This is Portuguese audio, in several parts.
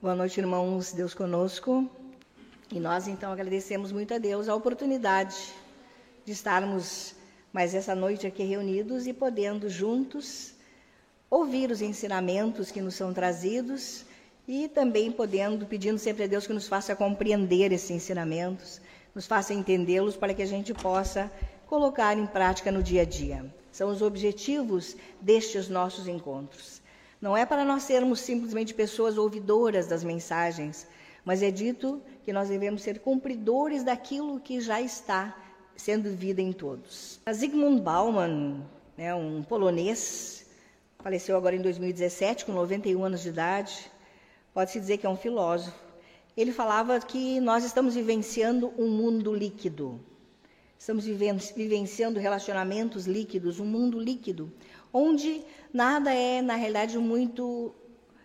Boa noite, irmãos. Deus conosco. E nós, então, agradecemos muito a Deus a oportunidade de estarmos mais essa noite aqui reunidos e podendo juntos ouvir os ensinamentos que nos são trazidos e também podendo, pedindo sempre a Deus que nos faça compreender esses ensinamentos, nos faça entendê-los para que a gente possa colocar em prática no dia a dia. São os objetivos destes nossos encontros. Não é para nós sermos simplesmente pessoas ouvidoras das mensagens, mas é dito que nós devemos ser cumpridores daquilo que já está sendo vida em todos. A Zygmunt Bauman, né, um polonês, faleceu agora em 2017, com 91 anos de idade, pode-se dizer que é um filósofo. Ele falava que nós estamos vivenciando um mundo líquido. Estamos vivenciando relacionamentos líquidos, um mundo líquido, onde nada é, na realidade, muito.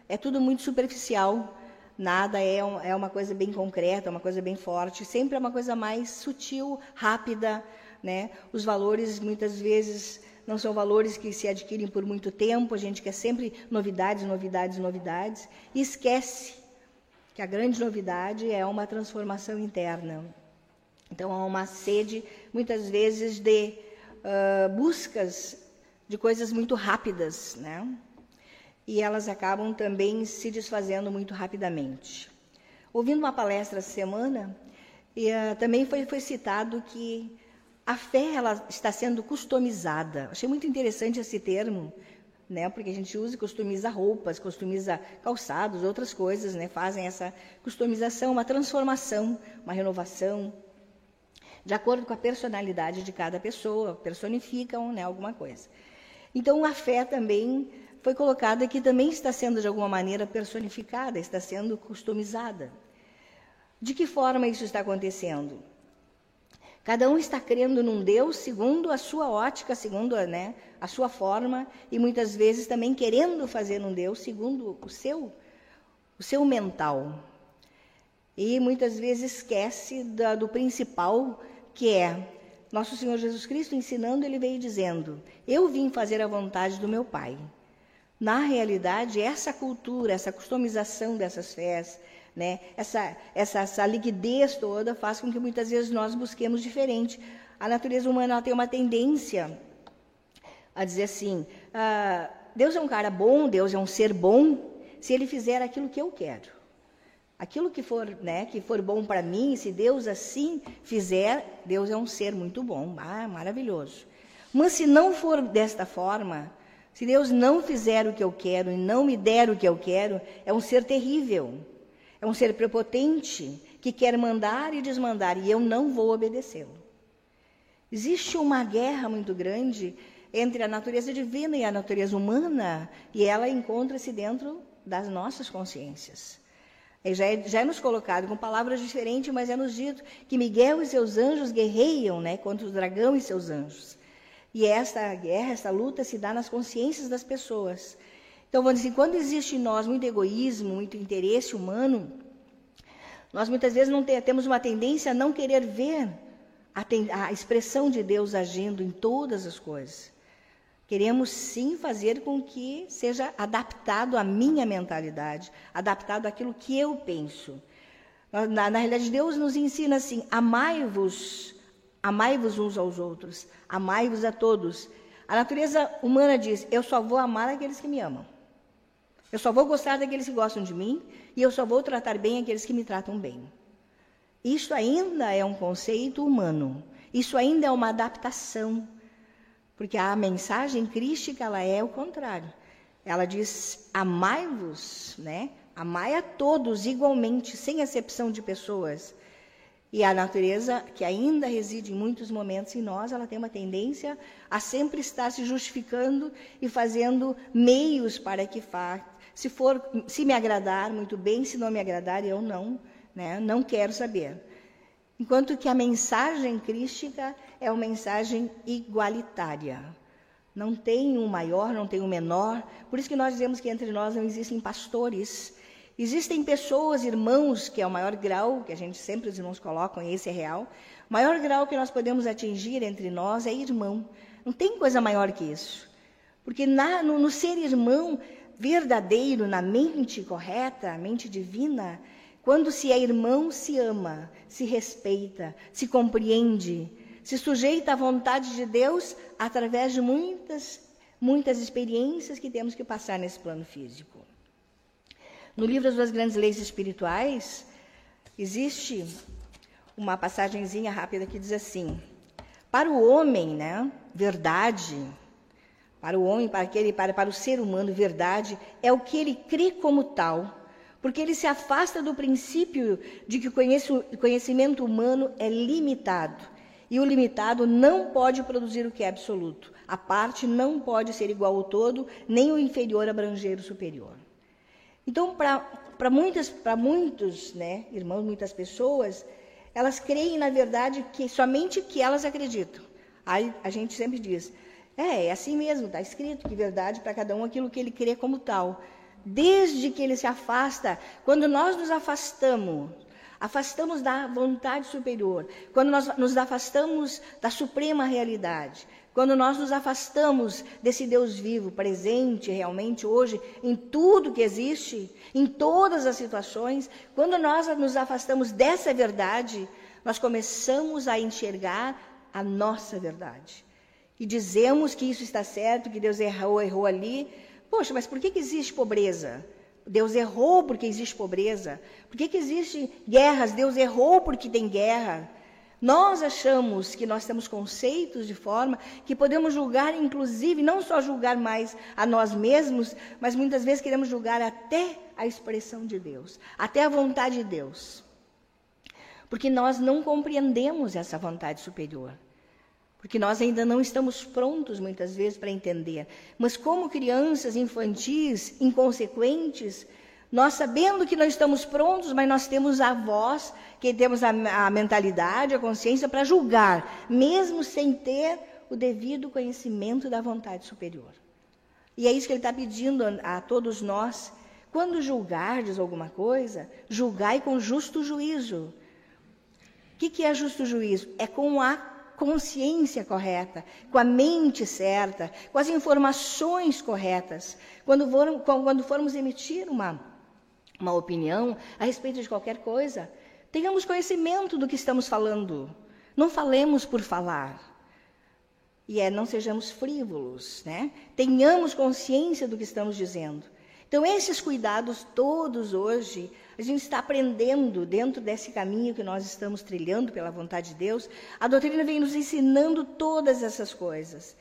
É tudo muito superficial, nada é, é uma coisa bem concreta, uma coisa bem forte, sempre é uma coisa mais sutil, rápida. Né? Os valores, muitas vezes, não são valores que se adquirem por muito tempo, a gente quer sempre novidades, novidades, novidades, e esquece que a grande novidade é uma transformação interna. Então, há uma sede, muitas vezes, de uh, buscas de coisas muito rápidas, né? E elas acabam também se desfazendo muito rapidamente. Ouvindo uma palestra essa semana, e, uh, também foi, foi citado que a fé ela está sendo customizada. Achei muito interessante esse termo, né? Porque a gente usa e customiza roupas, customiza calçados, outras coisas, né? Fazem essa customização, uma transformação, uma renovação, de acordo com a personalidade de cada pessoa, personificam, né? Alguma coisa. Então, a fé também foi colocada que também está sendo, de alguma maneira, personificada, está sendo customizada. De que forma isso está acontecendo? Cada um está crendo num Deus segundo a sua ótica, segundo né, a sua forma, e muitas vezes também querendo fazer um Deus segundo o seu, o seu mental. E muitas vezes esquece da, do principal, que é nosso Senhor Jesus Cristo ensinando, ele veio dizendo: Eu vim fazer a vontade do meu Pai. Na realidade, essa cultura, essa customização dessas fés, né, essa, essa, essa liquidez toda faz com que muitas vezes nós busquemos diferente. A natureza humana tem uma tendência a dizer assim: ah, Deus é um cara bom, Deus é um ser bom, se ele fizer aquilo que eu quero. Aquilo que for, né, que for bom para mim, se Deus assim fizer, Deus é um ser muito bom, ah, maravilhoso. Mas se não for desta forma, se Deus não fizer o que eu quero e não me der o que eu quero, é um ser terrível. É um ser prepotente que quer mandar e desmandar e eu não vou obedecê-lo. Existe uma guerra muito grande entre a natureza divina e a natureza humana e ela encontra-se dentro das nossas consciências. Já é, já é nos colocado com palavras diferentes, mas é nos dito que Miguel e seus anjos guerreiam né, contra o dragão e seus anjos. E esta guerra, esta luta se dá nas consciências das pessoas. Então, vamos dizer, quando existe em nós muito egoísmo, muito interesse humano, nós muitas vezes não temos uma tendência a não querer ver a, a expressão de Deus agindo em todas as coisas. Queremos sim fazer com que seja adaptado à minha mentalidade, adaptado àquilo que eu penso. Na, na realidade, Deus nos ensina assim: amai-vos, amai-vos uns aos outros, amai-vos a todos. A natureza humana diz: eu só vou amar aqueles que me amam. Eu só vou gostar daqueles que gostam de mim e eu só vou tratar bem aqueles que me tratam bem. Isso ainda é um conceito humano. Isso ainda é uma adaptação porque a mensagem crística ela é o contrário. Ela diz: amai-vos, né? Amai a todos igualmente, sem exceção de pessoas. E a natureza, que ainda reside em muitos momentos em nós, ela tem uma tendência a sempre estar se justificando e fazendo meios para que faça. Se for, se me agradar, muito bem, se não me agradar, eu não, né? Não quero saber. Enquanto que a mensagem crística é uma mensagem igualitária. Não tem um maior, não tem um menor. Por isso que nós dizemos que entre nós não existem pastores. Existem pessoas, irmãos, que é o maior grau, que a gente sempre os irmãos colocam, e esse é real. O maior grau que nós podemos atingir entre nós é irmão. Não tem coisa maior que isso. Porque na, no, no ser irmão verdadeiro na mente correta, mente divina, quando se é irmão, se ama, se respeita, se compreende, se sujeita à vontade de Deus através de muitas, muitas experiências que temos que passar nesse plano físico. No livro das Grandes Leis Espirituais, existe uma passagenzinha rápida que diz assim: para o homem, né, verdade, para o homem, para aquele, para, para o ser humano, verdade é o que ele crê como tal, porque ele se afasta do princípio de que o conhecimento humano é limitado. E o limitado não pode produzir o que é absoluto. A parte não pode ser igual ao todo, nem o inferior abranger o superior. Então, para muitas, para muitos, né, irmãos, muitas pessoas, elas creem, na verdade, que somente que elas acreditam. Aí a gente sempre diz: é, é assim mesmo, está escrito que verdade para cada um aquilo que ele crê como tal. Desde que ele se afasta, quando nós nos afastamos, afastamos da vontade superior, quando nós nos afastamos da suprema realidade, quando nós nos afastamos desse Deus vivo, presente realmente hoje em tudo que existe, em todas as situações, quando nós nos afastamos dessa verdade, nós começamos a enxergar a nossa verdade. E dizemos que isso está certo, que Deus errou, errou ali. Poxa, mas por que, que existe pobreza? Deus errou porque existe pobreza. Por que, que existe guerras? Deus errou porque tem guerra. Nós achamos que nós temos conceitos de forma que podemos julgar, inclusive, não só julgar mais a nós mesmos, mas muitas vezes queremos julgar até a expressão de Deus, até a vontade de Deus. Porque nós não compreendemos essa vontade superior. Porque nós ainda não estamos prontos, muitas vezes, para entender. Mas, como crianças infantis, inconsequentes, nós sabendo que não estamos prontos, mas nós temos a voz, que temos a, a mentalidade, a consciência para julgar, mesmo sem ter o devido conhecimento da vontade superior. E é isso que ele está pedindo a, a todos nós. Quando julgardes alguma coisa, julgai com justo juízo. O que, que é justo juízo? É com a consciência correta, com a mente certa, com as informações corretas. Quando, for, quando formos emitir uma uma opinião a respeito de qualquer coisa, tenhamos conhecimento do que estamos falando. Não falemos por falar. E é, não sejamos frívolos, né? Tenhamos consciência do que estamos dizendo. Então, esses cuidados todos hoje, a gente está aprendendo dentro desse caminho que nós estamos trilhando pela vontade de Deus. A doutrina vem nos ensinando todas essas coisas.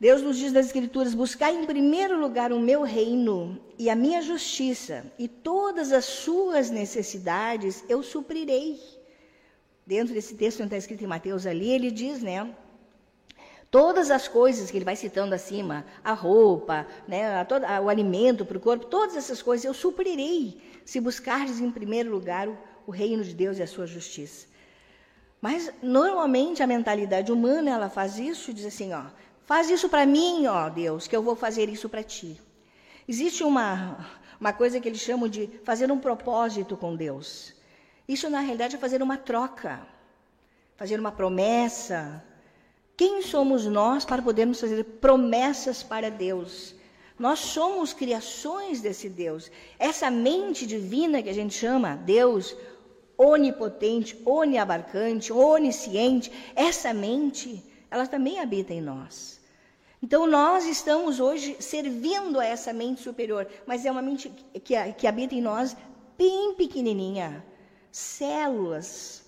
Deus nos diz nas Escrituras: buscar em primeiro lugar o meu reino e a minha justiça, e todas as suas necessidades eu suprirei. Dentro desse texto que está escrito em Mateus ali, ele diz, né? Todas as coisas que ele vai citando acima, a roupa, né, a toda, o alimento para o corpo, todas essas coisas eu suprirei, se buscardes em primeiro lugar o, o reino de Deus e a sua justiça. Mas normalmente a mentalidade humana ela faz isso e diz assim, ó, Faz isso para mim, ó Deus, que eu vou fazer isso para ti. Existe uma, uma coisa que eles chamam de fazer um propósito com Deus. Isso, na realidade, é fazer uma troca, fazer uma promessa. Quem somos nós para podermos fazer promessas para Deus? Nós somos criações desse Deus. Essa mente divina que a gente chama Deus, onipotente, oniabarcante, onisciente, essa mente, ela também habita em nós. Então, nós estamos hoje servindo a essa mente superior, mas é uma mente que, que habita em nós bem pequenininha, células,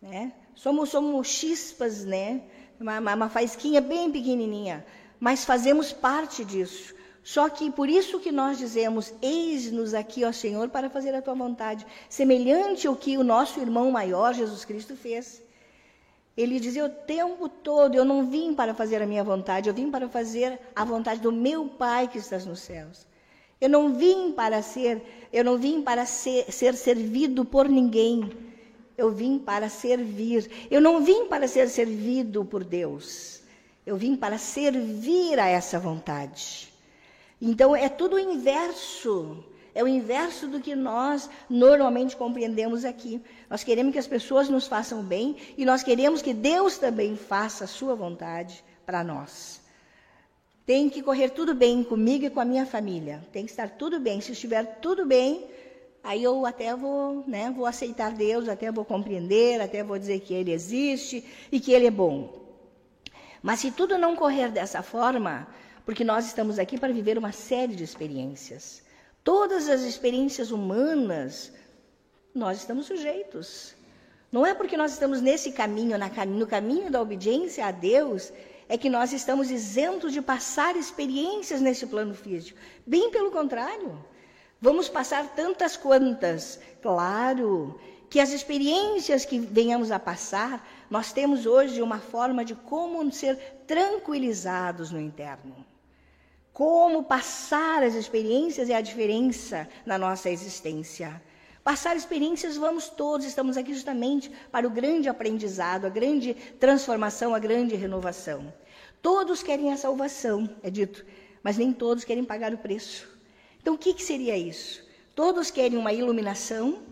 né? Somos, somos chispas, né? Uma, uma faísquinha bem pequenininha, mas fazemos parte disso. Só que por isso que nós dizemos: Eis-nos aqui, ó Senhor, para fazer a tua vontade, semelhante ao que o nosso irmão maior, Jesus Cristo, fez. Ele dizia o tempo todo: Eu não vim para fazer a minha vontade, eu vim para fazer a vontade do meu Pai que estás nos céus. Eu não vim para ser, eu não vim para ser, ser servido por ninguém. Eu vim para servir. Eu não vim para ser servido por Deus. Eu vim para servir a essa vontade. Então é tudo o inverso é o inverso do que nós normalmente compreendemos aqui. Nós queremos que as pessoas nos façam bem e nós queremos que Deus também faça a sua vontade para nós. Tem que correr tudo bem comigo e com a minha família. Tem que estar tudo bem. Se estiver tudo bem, aí eu até vou, né, vou aceitar Deus, até vou compreender, até vou dizer que Ele existe e que Ele é bom. Mas se tudo não correr dessa forma, porque nós estamos aqui para viver uma série de experiências. Todas as experiências humanas, nós estamos sujeitos. Não é porque nós estamos nesse caminho, no caminho da obediência a Deus, é que nós estamos isentos de passar experiências nesse plano físico. Bem pelo contrário. Vamos passar tantas quantas. Claro que as experiências que venhamos a passar, nós temos hoje uma forma de como ser tranquilizados no interno. Como passar as experiências é a diferença na nossa existência. Passar experiências vamos todos, estamos aqui justamente para o grande aprendizado, a grande transformação, a grande renovação. Todos querem a salvação, é dito, mas nem todos querem pagar o preço. Então, o que, que seria isso? Todos querem uma iluminação,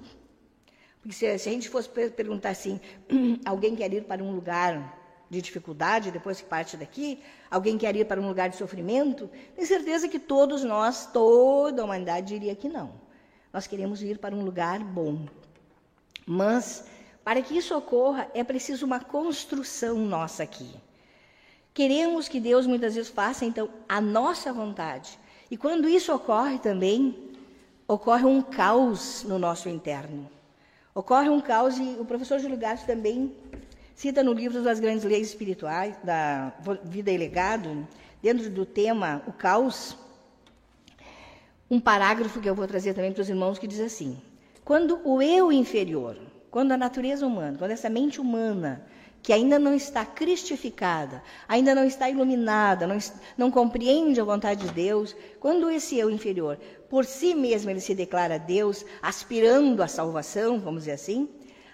porque se, se a gente fosse perguntar assim, alguém quer ir para um lugar de dificuldade depois que parte daqui, alguém quer ir para um lugar de sofrimento, tenho certeza que todos nós, toda a humanidade diria que não. Nós queremos ir para um lugar bom. Mas, para que isso ocorra, é preciso uma construção nossa aqui. Queremos que Deus muitas vezes faça, então, a nossa vontade. E quando isso ocorre também, ocorre um caos no nosso interno. Ocorre um caos, e o professor Júlio Gato também cita no livro das grandes leis espirituais, da vida e legado, dentro do tema o caos, um parágrafo que eu vou trazer também para os irmãos que diz assim: quando o eu inferior, quando a natureza humana, quando essa mente humana que ainda não está cristificada, ainda não está iluminada, não, não, compreende a vontade de Deus, quando esse eu inferior, por si mesmo, ele se declara Deus, aspirando à salvação, vamos dizer assim,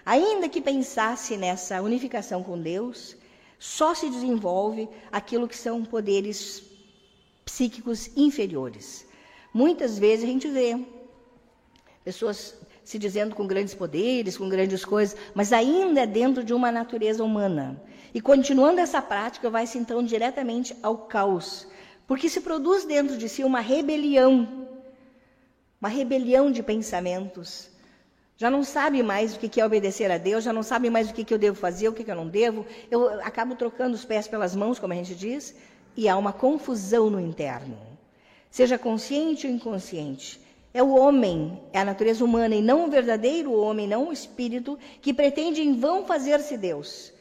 ainda que pensasse nessa unificação com Deus, só se desenvolve aquilo que são poderes psíquicos inferiores. Muitas vezes a gente vê pessoas se dizendo com grandes poderes, com grandes coisas, mas ainda é dentro de uma natureza humana. E continuando essa prática, vai-se então diretamente ao caos, porque se produz dentro de si uma rebelião, uma rebelião de pensamentos. Já não sabe mais o que é obedecer a Deus, já não sabe mais o que eu devo fazer, o que eu não devo. Eu acabo trocando os pés pelas mãos, como a gente diz, e há uma confusão no interno seja consciente ou inconsciente. É o homem, é a natureza humana, e não o verdadeiro homem, não o espírito, que pretende em vão fazer-se Deus.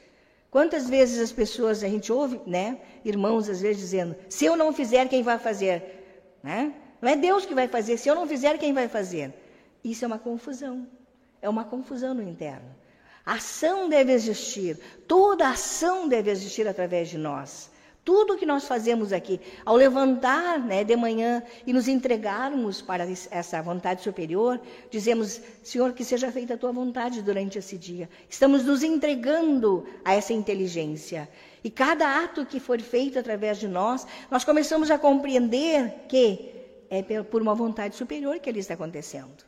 Quantas vezes as pessoas, a gente ouve, né, irmãos às vezes dizendo: se eu não fizer, quem vai fazer? Né? Não é Deus que vai fazer, se eu não fizer, quem vai fazer? Isso é uma confusão. É uma confusão no interno. A ação deve existir, toda ação deve existir através de nós. Tudo que nós fazemos aqui, ao levantar né, de manhã e nos entregarmos para essa vontade superior, dizemos, Senhor, que seja feita a tua vontade durante esse dia. Estamos nos entregando a essa inteligência. E cada ato que for feito através de nós, nós começamos a compreender que é por uma vontade superior que ele está acontecendo.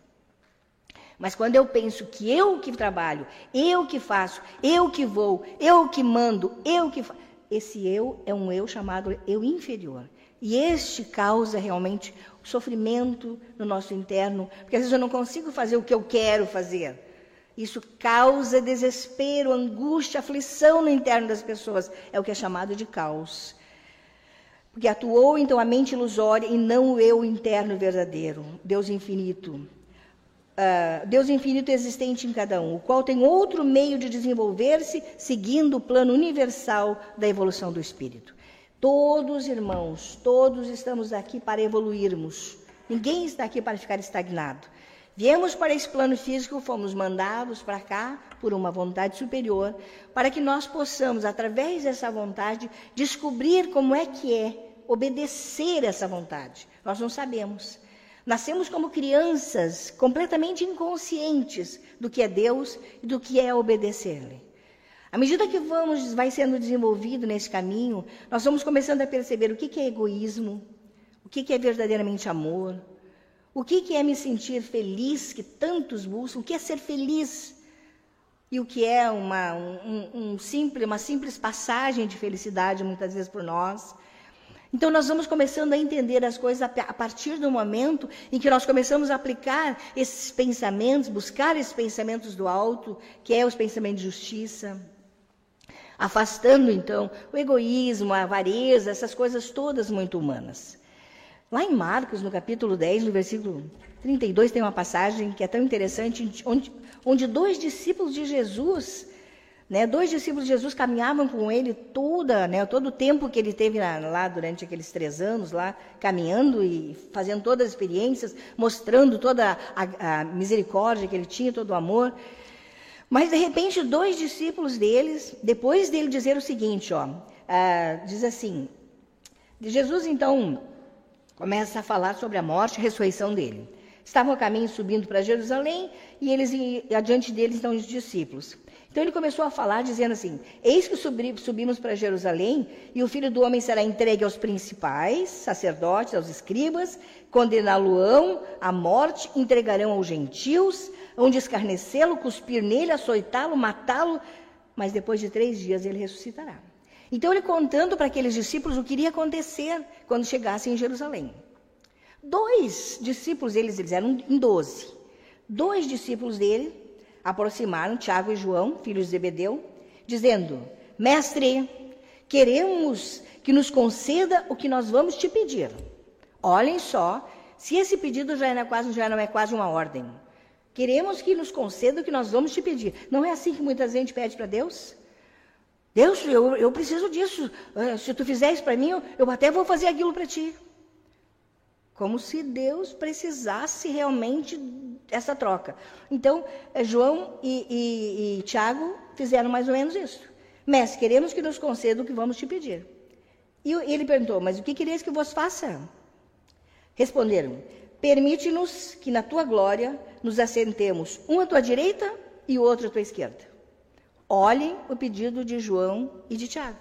Mas quando eu penso que eu que trabalho, eu que faço, eu que vou, eu que mando, eu que faço esse eu é um eu chamado eu inferior. E este causa realmente sofrimento no nosso interno, porque às vezes eu não consigo fazer o que eu quero fazer. Isso causa desespero, angústia, aflição no interno das pessoas. É o que é chamado de caos. Porque atuou então a mente ilusória e não o eu interno verdadeiro, Deus infinito uh, Deus infinito existente em cada um, o qual tem outro meio de desenvolver-se seguindo o plano universal da evolução do espírito. Todos, irmãos, todos estamos aqui para evoluirmos. Ninguém está aqui para ficar estagnado. Viemos para esse plano físico, fomos mandados para cá por uma vontade superior, para que nós possamos, através dessa vontade, descobrir como é que é obedecer essa vontade. Nós não sabemos. Nascemos como crianças completamente inconscientes do que é Deus e do que é obedecer-lhe. À medida que vamos, vai sendo desenvolvido nesse caminho, nós vamos começando a perceber o que é egoísmo, o que é verdadeiramente amor, o que é me sentir feliz, que tantos buscam, o que é ser feliz e o que é uma, um, um simples, uma simples passagem de felicidade muitas vezes por nós. Então, nós vamos começando a entender as coisas a partir do momento em que nós começamos a aplicar esses pensamentos, buscar esses pensamentos do alto, que é os pensamentos de justiça, afastando então o egoísmo, a avareza, essas coisas todas muito humanas. Lá em Marcos, no capítulo 10, no versículo 32, tem uma passagem que é tão interessante, onde, onde dois discípulos de Jesus né? Dois discípulos de Jesus caminhavam com ele toda, né, todo o tempo que ele teve lá, durante aqueles três anos, lá caminhando e fazendo todas as experiências, mostrando toda a, a misericórdia que ele tinha, todo o amor. Mas de repente, dois discípulos deles, depois dele dizer o seguinte, ó, ah, diz assim: Jesus então começa a falar sobre a morte e ressurreição dele. Estavam a caminho subindo para Jerusalém e eles e adiante deles estão os discípulos. Então ele começou a falar, dizendo assim: Eis que subimos para Jerusalém, e o filho do homem será entregue aos principais, sacerdotes, aos escribas, condená-lo-ão à morte, entregarão aos gentios, onde escarnecê-lo, cuspir nele, açoitá-lo, matá-lo, mas depois de três dias ele ressuscitará. Então ele contando para aqueles discípulos o que iria acontecer quando chegassem em Jerusalém. Dois discípulos, eles, eles eram em doze. Dois discípulos dele aproximaram Tiago e João, filhos de Zebedeu, dizendo: Mestre, queremos que nos conceda o que nós vamos te pedir. Olhem só, se esse pedido já, é quase, já não é quase uma ordem. Queremos que nos conceda o que nós vamos te pedir. Não é assim que muita gente pede para Deus? Deus, eu, eu preciso disso. Ah, se tu fizer isso para mim, eu até vou fazer aquilo para ti. Como se Deus precisasse realmente essa troca. Então, eh, João e, e, e Tiago fizeram mais ou menos isso. Mestre, queremos que nos conceda o que vamos te pedir. E ele perguntou, mas o que quereis que vos faça? Responderam, permite-nos que na tua glória nos assentemos, um à tua direita e outro à tua esquerda. Olhem o pedido de João e de Tiago.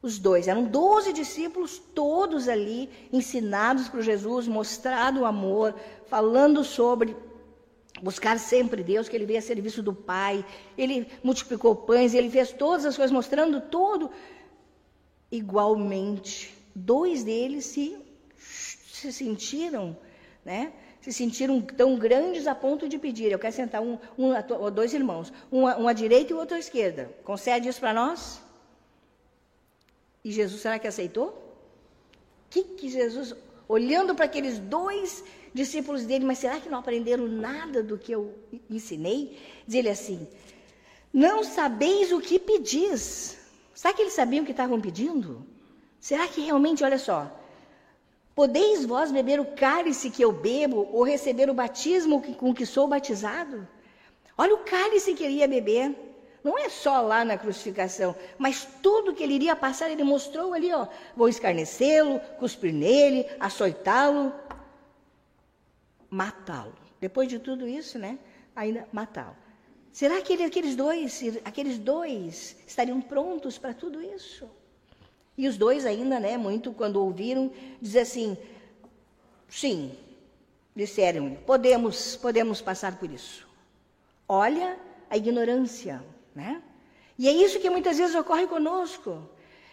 Os dois, eram doze discípulos, todos ali, ensinados por Jesus, mostrado o amor, falando sobre buscar sempre Deus, que ele veio a serviço do Pai, ele multiplicou pães, ele fez todas as coisas, mostrando todo. Igualmente, dois deles se, se sentiram, né? Se sentiram tão grandes a ponto de pedir. Eu quero sentar um, um dois irmãos, um, um à direita e o outro à esquerda. Concede isso para nós? E Jesus, será que aceitou? O que, que Jesus, olhando para aqueles dois discípulos dele, mas será que não aprenderam nada do que eu ensinei? Diz ele assim: Não sabeis o que pedis. Será que eles sabiam o que estavam pedindo? Será que realmente, olha só, podeis vós beber o cálice que eu bebo ou receber o batismo com que sou batizado? Olha o cálice que ele ia beber. Não é só lá na crucificação, mas tudo que ele iria passar, ele mostrou ali, ó. Vou escarnecê-lo, cuspir nele, açoitá-lo, matá-lo. Depois de tudo isso, né? Ainda matá-lo. Será que ele, aqueles dois, aqueles dois estariam prontos para tudo isso? E os dois ainda, né, muito quando ouviram, dizer assim: "Sim", disseram, "podemos, podemos passar por isso". Olha a ignorância, né? E é isso que muitas vezes ocorre conosco.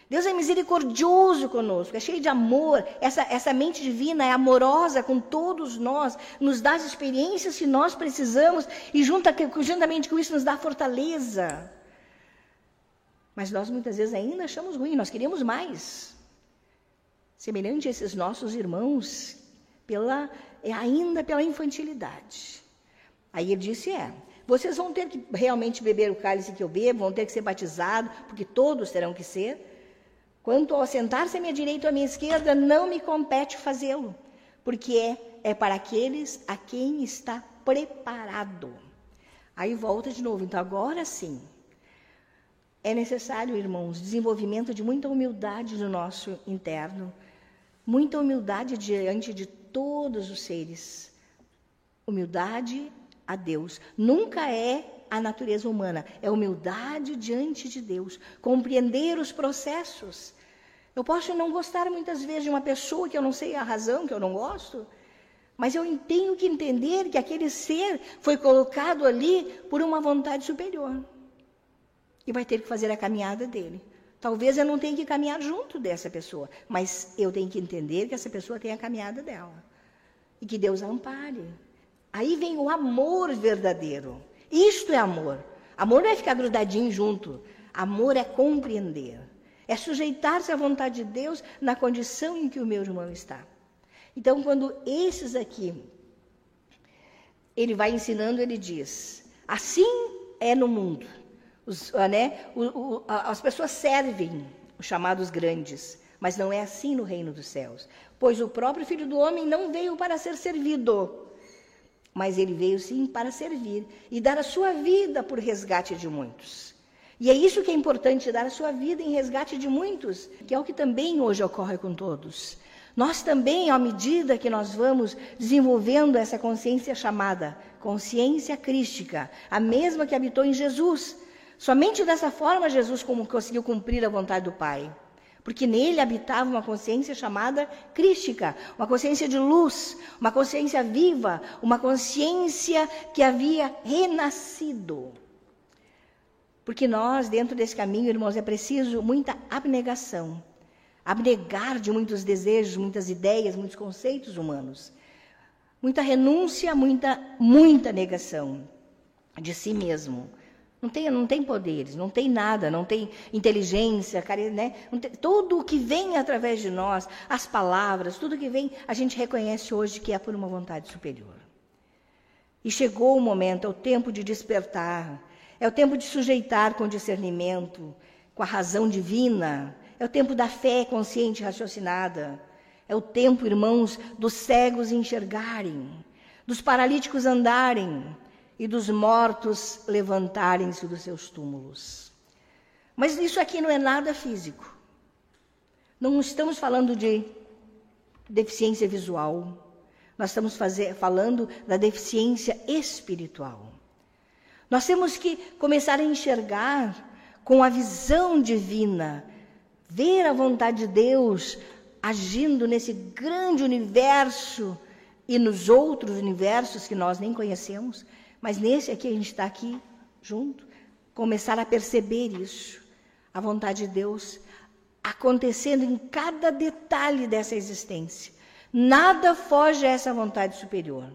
Deus é misericordioso conosco, é cheio de amor. Essa, essa mente divina é amorosa com todos nós, nos dá as experiências que nós precisamos e junta, juntamente com isso nos dá fortaleza. Mas nós muitas vezes ainda achamos ruim, nós queríamos mais. Semelhante a esses nossos irmãos, pela, é ainda pela infantilidade. Aí ele disse: é, vocês vão ter que realmente beber o cálice que eu bebo, vão ter que ser batizados, porque todos terão que ser. Quanto ao sentar-se à minha direita ou à minha esquerda, não me compete fazê-lo, porque é, é para aqueles a quem está preparado. Aí volta de novo. Então, agora sim, é necessário, irmãos, desenvolvimento de muita humildade no nosso interno, muita humildade diante de todos os seres. Humildade a Deus. Nunca é a natureza humana, é humildade diante de Deus, compreender os processos. Eu posso não gostar muitas vezes de uma pessoa que eu não sei a razão que eu não gosto, mas eu tenho que entender que aquele ser foi colocado ali por uma vontade superior. E vai ter que fazer a caminhada dele. Talvez eu não tenha que caminhar junto dessa pessoa, mas eu tenho que entender que essa pessoa tem a caminhada dela e que Deus a ampare. Aí vem o amor verdadeiro. Isto é amor. Amor não é ficar grudadinho junto. Amor é compreender. É sujeitar-se à vontade de Deus na condição em que o meu irmão está. Então, quando esses aqui, ele vai ensinando, ele diz: assim é no mundo. Os, ah, né, o, o, as pessoas servem os chamados grandes, mas não é assim no reino dos céus. Pois o próprio Filho do Homem não veio para ser servido, mas ele veio sim para servir e dar a sua vida por resgate de muitos. E é isso que é importante, dar a sua vida em resgate de muitos, que é o que também hoje ocorre com todos. Nós também, à medida que nós vamos desenvolvendo essa consciência chamada consciência crística, a mesma que habitou em Jesus, Somente dessa forma Jesus conseguiu cumprir a vontade do Pai. Porque nele habitava uma consciência chamada crística, uma consciência de luz, uma consciência viva, uma consciência que havia renascido. Porque nós, dentro desse caminho, irmãos, é preciso muita abnegação. Abnegar de muitos desejos, muitas ideias, muitos conceitos humanos. Muita renúncia, muita, muita negação de si mesmo não tem, não tem poderes, não tem nada, não tem inteligência, né? Tem, tudo o que vem através de nós, as palavras, tudo que vem, a gente reconhece hoje que é por uma vontade superior. E chegou o momento, é o tempo de despertar, é o tempo de sujeitar com discernimento, com a razão divina, é o tempo da fé consciente e raciocinada, é o tempo, irmãos, dos cegos enxergarem, dos paralíticos andarem, e dos mortos levantarem-se dos seus túmulos. Mas isso aqui não é nada físico. Não estamos falando de deficiência visual. Nós estamos fazer, falando da deficiência espiritual. Nós temos que começar a enxergar com a visão divina, ver a vontade de Deus agindo nesse grande universo e nos outros universos que nós nem conhecemos, mas nesse aqui a gente está aqui junto, começar a perceber isso, a vontade de Deus acontecendo em cada detalhe dessa existência. Nada foge a essa vontade superior.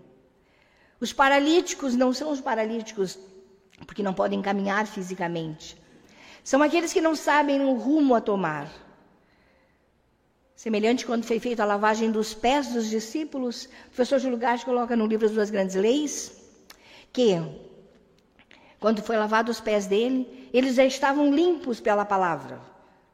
Os paralíticos não são os paralíticos porque não podem caminhar fisicamente. São aqueles que não sabem o rumo a tomar. Semelhante quando foi feita a lavagem dos pés dos discípulos, o professor Júlio Gás coloca no livro As Duas Grandes Leis, que, quando foi lavado os pés dele, eles já estavam limpos pela palavra.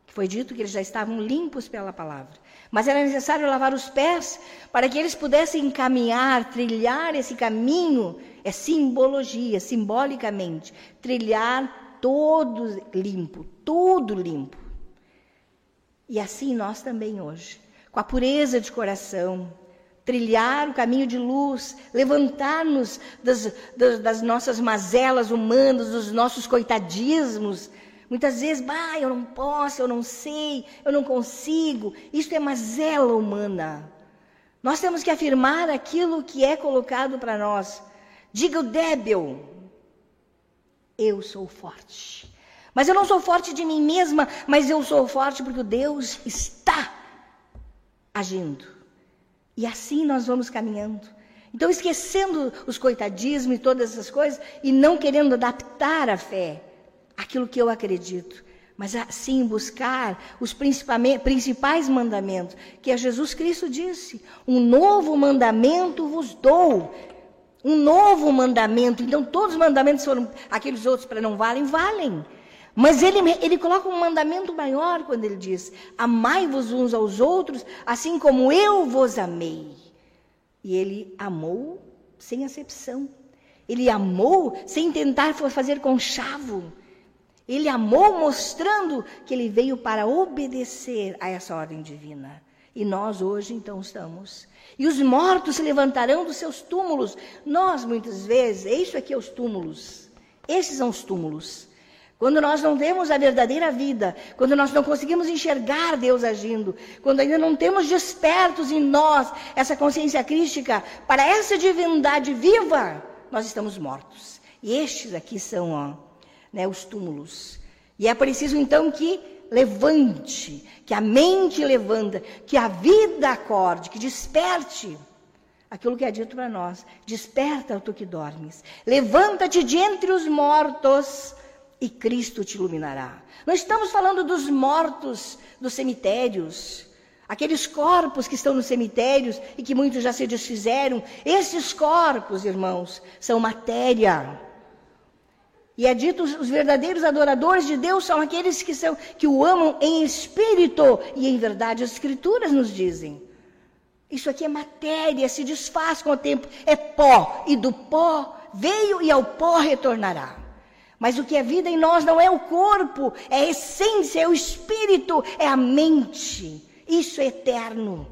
Foi dito que eles já estavam limpos pela palavra. Mas era necessário lavar os pés para que eles pudessem caminhar, trilhar esse caminho. É simbologia, simbolicamente. Trilhar todo limpo, todo limpo. E assim nós também hoje, com a pureza de coração, trilhar o caminho de luz, levantar-nos das, das, das, nossas mazelas humanas, dos nossos coitadismos. Muitas vezes, bah, eu não posso, eu não sei, eu não consigo. Isto é mazela humana. Nós temos que afirmar aquilo que é colocado para nós. Diga o débil, eu sou forte. Mas eu não sou forte de mim mesma, mas eu sou forte porque Deus está agindo. E assim nós vamos caminhando. Então, esquecendo os coitadismos e todas essas coisas, e não querendo adaptar a fé àquilo que eu acredito, mas assim buscar os principais mandamentos, que é Jesus Cristo disse: Um novo mandamento vos dou. Um novo mandamento. Então, todos os mandamentos foram, aqueles outros para não valem, valem. Mas ele, ele coloca um mandamento maior quando ele diz: Amai-vos uns aos outros, assim como eu vos amei. E ele amou sem acepção. Ele amou sem tentar fazer conchavo. Ele amou mostrando que ele veio para obedecer a essa ordem divina. E nós hoje então estamos. E os mortos se levantarão dos seus túmulos. Nós muitas vezes, isso aqui é os túmulos. Esses são os túmulos. Quando nós não temos a verdadeira vida, quando nós não conseguimos enxergar Deus agindo, quando ainda não temos despertos em nós essa consciência crística para essa divindade viva, nós estamos mortos. E estes aqui são ó, né, os túmulos. E é preciso então que levante, que a mente levanta, que a vida acorde, que desperte. Aquilo que é dito para nós: desperta, tu que dormes, levanta-te de entre os mortos e Cristo te iluminará. Não estamos falando dos mortos dos cemitérios, aqueles corpos que estão nos cemitérios e que muitos já se desfizeram. Esses corpos, irmãos, são matéria. E é dito os verdadeiros adoradores de Deus são aqueles que são que o amam em espírito e em verdade. As escrituras nos dizem. Isso aqui é matéria, se desfaz com o tempo, é pó e do pó veio e ao pó retornará. Mas o que é vida em nós não é o corpo, é a essência, é o espírito, é a mente. Isso é eterno.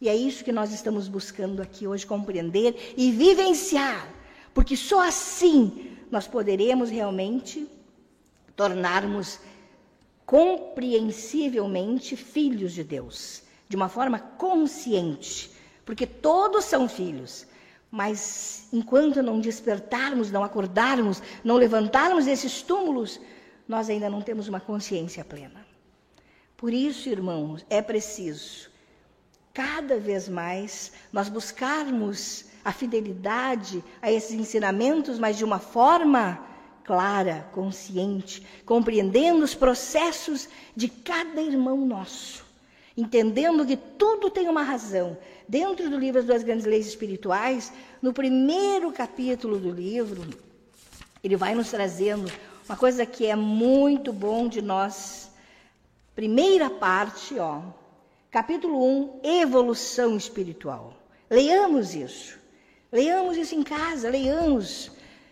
E é isso que nós estamos buscando aqui hoje compreender e vivenciar, porque só assim nós poderemos realmente tornarmos compreensivelmente filhos de Deus, de uma forma consciente, porque todos são filhos. Mas enquanto não despertarmos, não acordarmos, não levantarmos esses túmulos, nós ainda não temos uma consciência plena. Por isso, irmãos, é preciso cada vez mais nós buscarmos a fidelidade a esses ensinamentos, mas de uma forma clara, consciente, compreendendo os processos de cada irmão nosso, entendendo que tudo tem uma razão. Dentro do livro As Duas Grandes Leis Espirituais, no primeiro capítulo do livro, ele vai nos trazendo uma coisa que é muito bom de nós. Primeira parte, ó, capítulo 1, evolução espiritual. Leiamos isso. Leiamos isso em casa, leiamos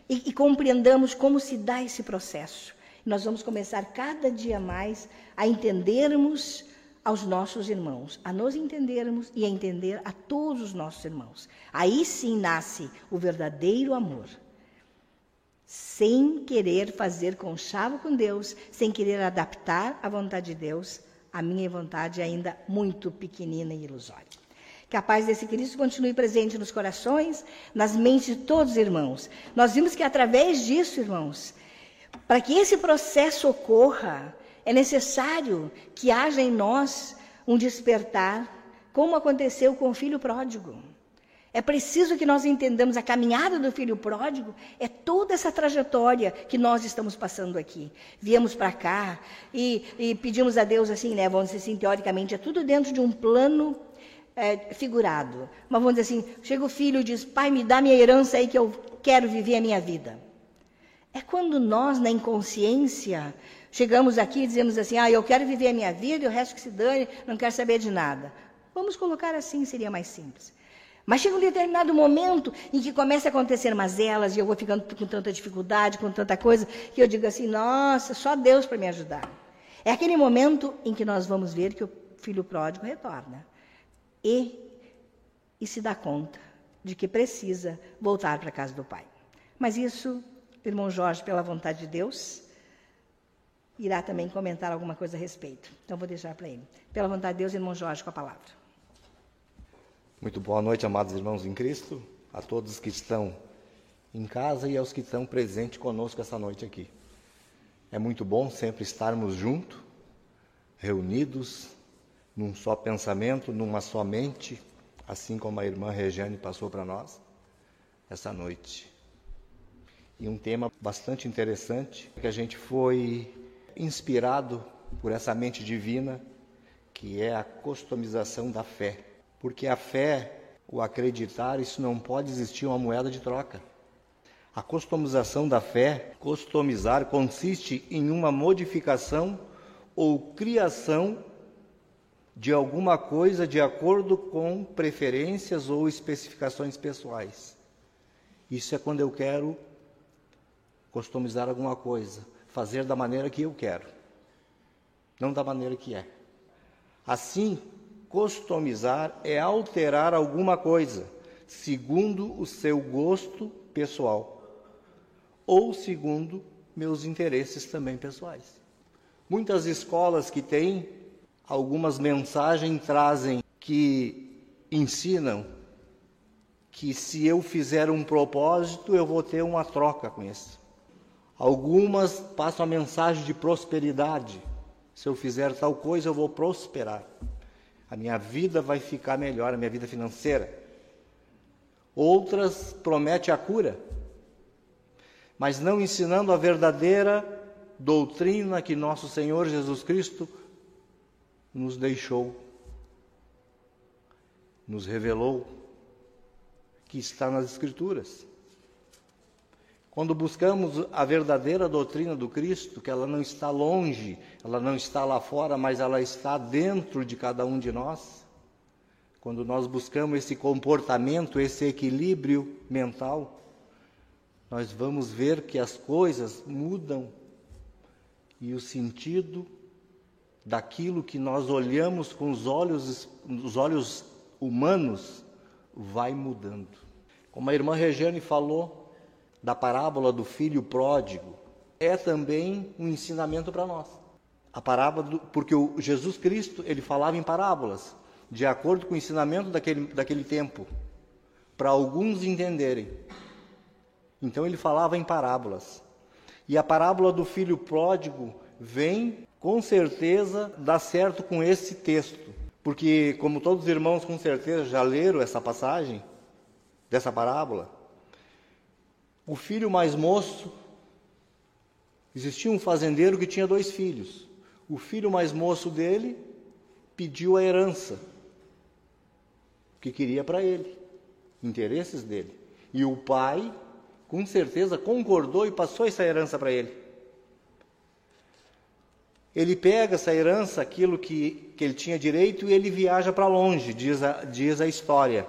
e, e compreendamos como se dá esse processo. nós vamos começar cada dia mais a entendermos aos nossos irmãos, a nos entendermos e a entender a todos os nossos irmãos. Aí sim nasce o verdadeiro amor. Sem querer fazer conchavo com Deus, sem querer adaptar a vontade de Deus, a minha vontade é ainda muito pequenina e ilusória. Que a paz desse Cristo continue presente nos corações, nas mentes de todos os irmãos. Nós vimos que através disso, irmãos, para que esse processo ocorra, é necessário que haja em nós um despertar, como aconteceu com o filho pródigo. É preciso que nós entendamos a caminhada do filho pródigo, é toda essa trajetória que nós estamos passando aqui. Viemos para cá e, e, pedimos a Deus assim, né? Vamos dizer assim, teoricamente, é tudo dentro de um plano é, figurado. Mas vamos dizer assim: chega o filho e diz, pai, me dá minha herança aí que eu quero viver a minha vida. É quando nós, na inconsciência, chegamos aqui e dizemos assim: ah, eu quero viver a minha vida e o resto que se dane, não quero saber de nada. Vamos colocar assim, seria mais simples. Mas chega um determinado momento em que começa a acontecer mazelas e eu vou ficando com tanta dificuldade, com tanta coisa, que eu digo assim: nossa, só Deus para me ajudar. É aquele momento em que nós vamos ver que o filho pródigo retorna e, e se dá conta de que precisa voltar para a casa do pai. Mas isso, irmão Jorge, pela vontade de Deus, irá também comentar alguma coisa a respeito. Então vou deixar para ele. Pela vontade de Deus, irmão Jorge, com a palavra. Muito boa noite, amados irmãos em Cristo, a todos que estão em casa e aos que estão presentes conosco essa noite aqui. É muito bom sempre estarmos juntos, reunidos, num só pensamento, numa só mente, assim como a irmã Regiane passou para nós essa noite. E um tema bastante interessante, que a gente foi inspirado por essa mente divina, que é a customização da fé. Porque a fé, o acreditar, isso não pode existir uma moeda de troca. A customização da fé, customizar, consiste em uma modificação ou criação de alguma coisa de acordo com preferências ou especificações pessoais. Isso é quando eu quero customizar alguma coisa, fazer da maneira que eu quero, não da maneira que é. Assim, customizar é alterar alguma coisa segundo o seu gosto pessoal ou segundo meus interesses também pessoais. Muitas escolas que têm algumas mensagens trazem que ensinam que se eu fizer um propósito, eu vou ter uma troca com isso. Algumas passam a mensagem de prosperidade, Se eu fizer tal coisa, eu vou prosperar. A minha vida vai ficar melhor, a minha vida financeira. Outras promete a cura, mas não ensinando a verdadeira doutrina que nosso Senhor Jesus Cristo nos deixou, nos revelou, que está nas Escrituras. Quando buscamos a verdadeira doutrina do Cristo, que ela não está longe, ela não está lá fora, mas ela está dentro de cada um de nós, quando nós buscamos esse comportamento, esse equilíbrio mental, nós vamos ver que as coisas mudam e o sentido daquilo que nós olhamos com os olhos, os olhos humanos vai mudando. Como a irmã Regiane falou da parábola do filho pródigo, é também um ensinamento para nós. A parábola, do, porque o Jesus Cristo ele falava em parábolas de acordo com o ensinamento daquele, daquele tempo, para alguns entenderem. Então ele falava em parábolas. E a parábola do filho pródigo vem, com certeza, dar certo com esse texto. Porque, como todos os irmãos com certeza já leram essa passagem, dessa parábola, o filho mais moço, existia um fazendeiro que tinha dois filhos. O filho mais moço dele pediu a herança que queria para ele, interesses dele. E o pai, com certeza, concordou e passou essa herança para ele. Ele pega essa herança, aquilo que, que ele tinha direito, e ele viaja para longe, diz a, diz a história.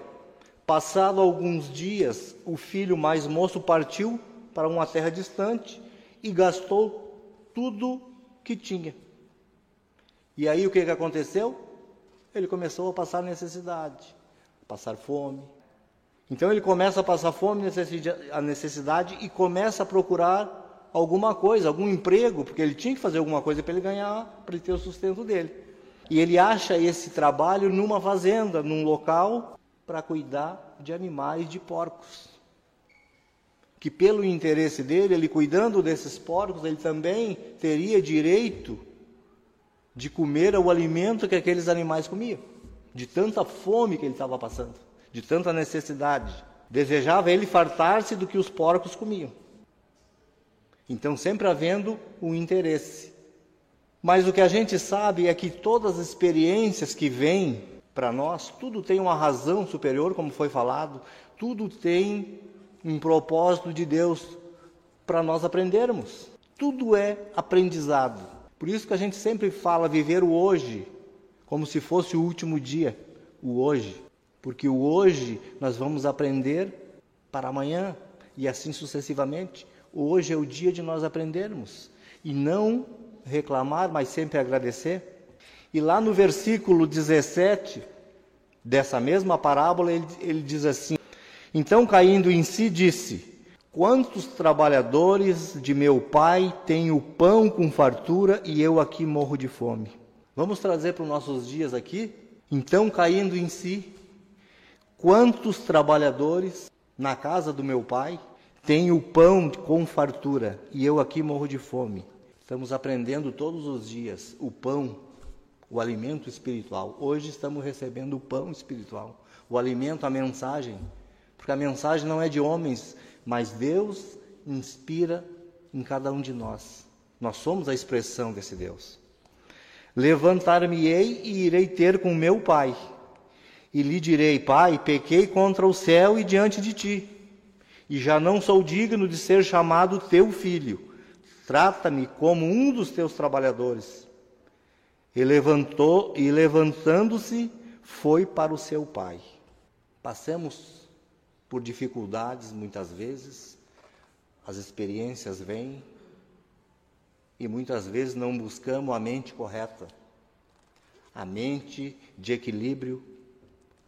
Passado alguns dias, o filho mais moço partiu para uma terra distante e gastou tudo que tinha. E aí o que, que aconteceu? Ele começou a passar necessidade passar fome. Então ele começa a passar fome, a necessidade e começa a procurar alguma coisa, algum emprego, porque ele tinha que fazer alguma coisa para ele ganhar, para ele ter o sustento dele. E ele acha esse trabalho numa fazenda, num local para cuidar de animais, de porcos. Que pelo interesse dele, ele cuidando desses porcos, ele também teria direito de comer o alimento que aqueles animais comiam de tanta fome que ele estava passando, de tanta necessidade. Desejava ele fartar-se do que os porcos comiam. Então, sempre havendo um interesse. Mas o que a gente sabe é que todas as experiências que vêm para nós, tudo tem uma razão superior, como foi falado, tudo tem um propósito de Deus para nós aprendermos. Tudo é aprendizado. Por isso que a gente sempre fala viver o hoje, como se fosse o último dia, o hoje. Porque o hoje nós vamos aprender para amanhã e assim sucessivamente. Hoje é o dia de nós aprendermos e não reclamar, mas sempre agradecer. E lá no versículo 17 dessa mesma parábola, ele, ele diz assim: Então caindo em si, disse: Quantos trabalhadores de meu pai têm o pão com fartura e eu aqui morro de fome? Vamos trazer para os nossos dias aqui? Então, caindo em si, quantos trabalhadores na casa do meu pai têm o pão com fartura e eu aqui morro de fome? Estamos aprendendo todos os dias o pão, o alimento espiritual. Hoje estamos recebendo o pão espiritual, o alimento, a mensagem, porque a mensagem não é de homens, mas Deus inspira em cada um de nós. Nós somos a expressão desse Deus. Levantar-me-ei e irei ter com meu pai. E lhe direi: Pai, pequei contra o céu e diante de ti, e já não sou digno de ser chamado teu filho. Trata-me como um dos teus trabalhadores. E levantou e levantando-se foi para o seu pai. Passamos por dificuldades muitas vezes, as experiências vêm, e muitas vezes não buscamos a mente correta, a mente de equilíbrio,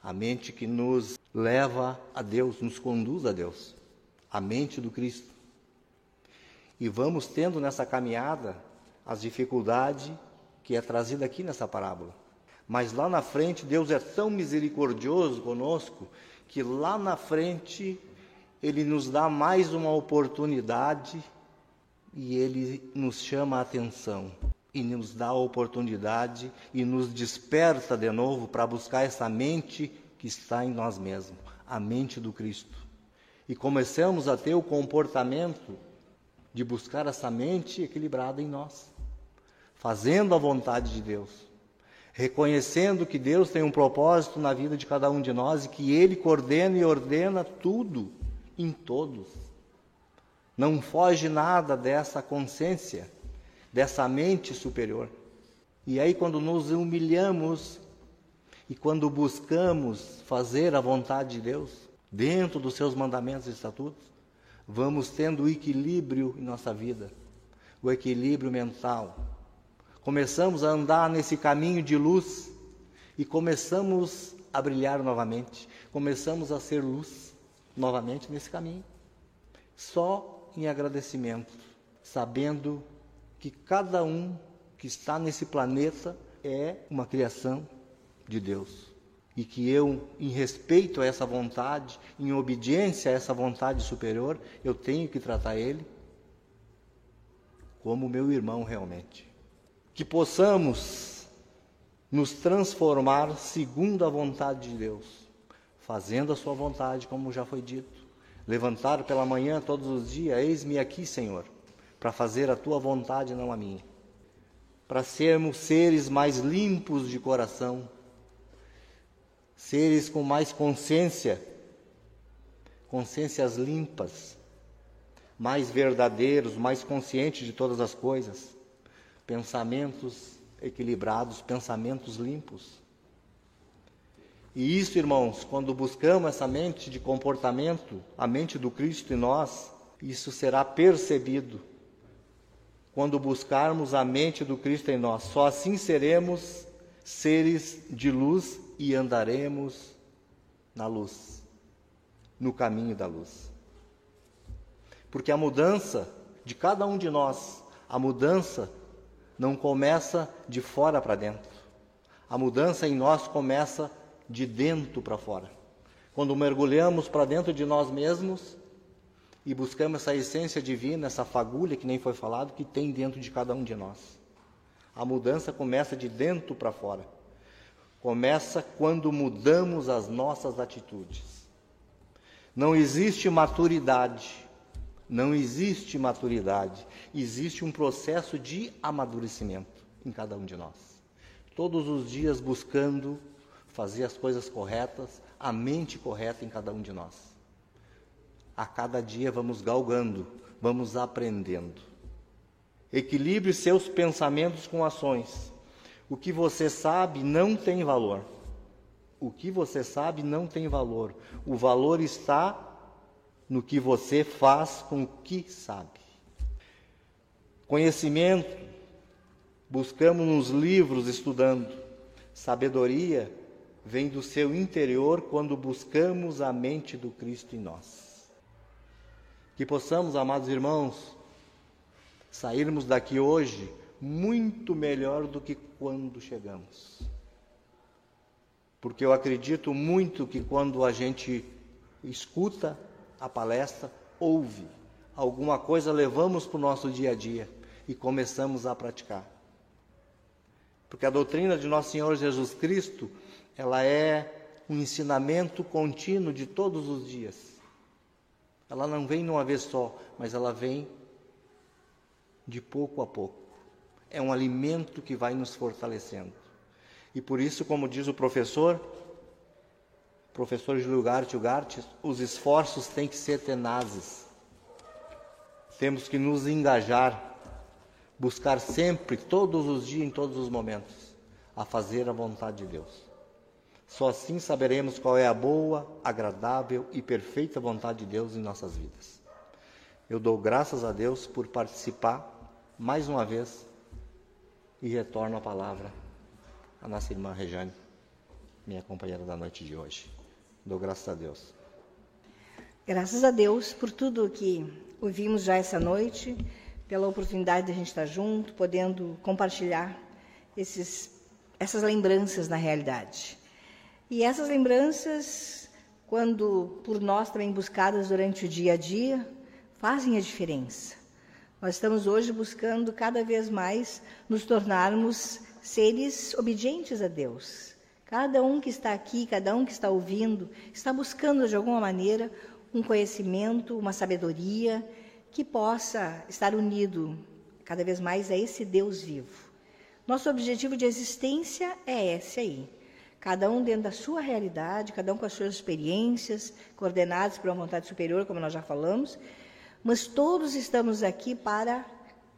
a mente que nos leva a Deus, nos conduz a Deus, a mente do Cristo. E vamos tendo nessa caminhada as dificuldades que é trazida aqui nessa parábola. Mas lá na frente, Deus é tão misericordioso conosco que lá na frente Ele nos dá mais uma oportunidade e ele nos chama a atenção. e nos dá a oportunidade e nos desperta de novo para buscar essa mente que está em nós mesmos, a mente do Cristo. E começamos a ter o comportamento de buscar essa mente equilibrada em nós, fazendo a vontade de Deus, reconhecendo que Deus tem um propósito na vida de cada um de nós e que Ele coordena e ordena tudo em todos. Não foge nada dessa consciência dessa mente superior. E aí, quando nos humilhamos e quando buscamos fazer a vontade de Deus, dentro dos seus mandamentos e estatutos, vamos tendo equilíbrio em nossa vida, o equilíbrio mental. Começamos a andar nesse caminho de luz e começamos a brilhar novamente, começamos a ser luz novamente nesse caminho. Só em agradecimento, sabendo que cada um que está nesse planeta é uma criação de Deus. E que eu, em respeito a essa vontade, em obediência a essa vontade superior, eu tenho que tratar ele como meu irmão realmente. Que possamos nos transformar segundo a vontade de Deus, fazendo a sua vontade, como já foi dito. Levantar pela manhã todos os dias, eis-me aqui, Senhor para fazer a tua vontade, não a minha. Para sermos seres mais limpos de coração, seres com mais consciência, consciências limpas, mais verdadeiros, mais conscientes de todas as coisas, pensamentos equilibrados, pensamentos limpos. E isso, irmãos, quando buscamos essa mente de comportamento, a mente do Cristo em nós, isso será percebido quando buscarmos a mente do Cristo em nós. Só assim seremos seres de luz e andaremos na luz, no caminho da luz. Porque a mudança de cada um de nós, a mudança não começa de fora para dentro. A mudança em nós começa de dentro para fora. Quando mergulhamos para dentro de nós mesmos, e buscamos essa essência divina, essa fagulha que nem foi falado, que tem dentro de cada um de nós. A mudança começa de dentro para fora. Começa quando mudamos as nossas atitudes. Não existe maturidade. Não existe maturidade. Existe um processo de amadurecimento em cada um de nós. Todos os dias buscando fazer as coisas corretas, a mente correta em cada um de nós a cada dia vamos galgando, vamos aprendendo. Equilibre seus pensamentos com ações. O que você sabe não tem valor. O que você sabe não tem valor. O valor está no que você faz com o que sabe. Conhecimento, buscamos nos livros estudando. Sabedoria vem do seu interior quando buscamos a mente do Cristo em nós. Que possamos, amados irmãos, sairmos daqui hoje muito melhor do que quando chegamos. Porque eu acredito muito que quando a gente escuta a palestra, ouve alguma coisa, levamos para o nosso dia a dia e começamos a praticar. Porque a doutrina de nosso Senhor Jesus Cristo, ela é um ensinamento contínuo de todos os dias. Ela não vem numa vez só, mas ela vem de pouco a pouco. É um alimento que vai nos fortalecendo. E por isso, como diz o professor, professor Júlio Garte Ugarte, os esforços têm que ser tenazes. Temos que nos engajar, buscar sempre, todos os dias, em todos os momentos, a fazer a vontade de Deus. Só assim saberemos qual é a boa, agradável e perfeita vontade de Deus em nossas vidas. Eu dou graças a Deus por participar mais uma vez e retorno a palavra à nossa irmã Rejane, minha companheira da noite de hoje. Dou graças a Deus. Graças a Deus por tudo que ouvimos já essa noite, pela oportunidade de a gente estar junto, podendo compartilhar esses, essas lembranças na realidade. E essas lembranças, quando por nós também buscadas durante o dia a dia, fazem a diferença. Nós estamos hoje buscando cada vez mais nos tornarmos seres obedientes a Deus. Cada um que está aqui, cada um que está ouvindo, está buscando de alguma maneira um conhecimento, uma sabedoria que possa estar unido cada vez mais a esse Deus vivo. Nosso objetivo de existência é esse aí. Cada um dentro da sua realidade, cada um com as suas experiências, coordenados por uma vontade superior, como nós já falamos, mas todos estamos aqui para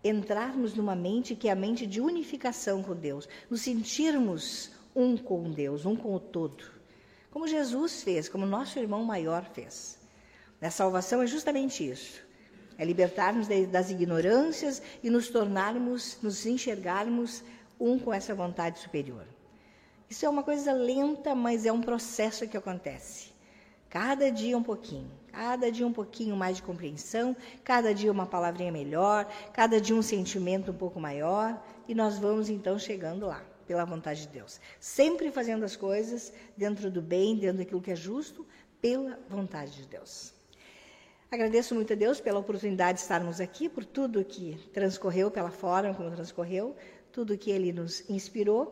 entrarmos numa mente que é a mente de unificação com Deus, nos sentirmos um com Deus, um com o todo. Como Jesus fez, como nosso irmão maior fez. A salvação é justamente isso. É libertar-nos das ignorâncias e nos tornarmos, nos enxergarmos um com essa vontade superior. Isso é uma coisa lenta, mas é um processo que acontece. Cada dia um pouquinho, cada dia um pouquinho mais de compreensão, cada dia uma palavrinha melhor, cada dia um sentimento um pouco maior, e nós vamos então chegando lá, pela vontade de Deus. Sempre fazendo as coisas dentro do bem, dentro daquilo que é justo, pela vontade de Deus. Agradeço muito a Deus pela oportunidade de estarmos aqui, por tudo que transcorreu, pela forma como transcorreu, tudo que Ele nos inspirou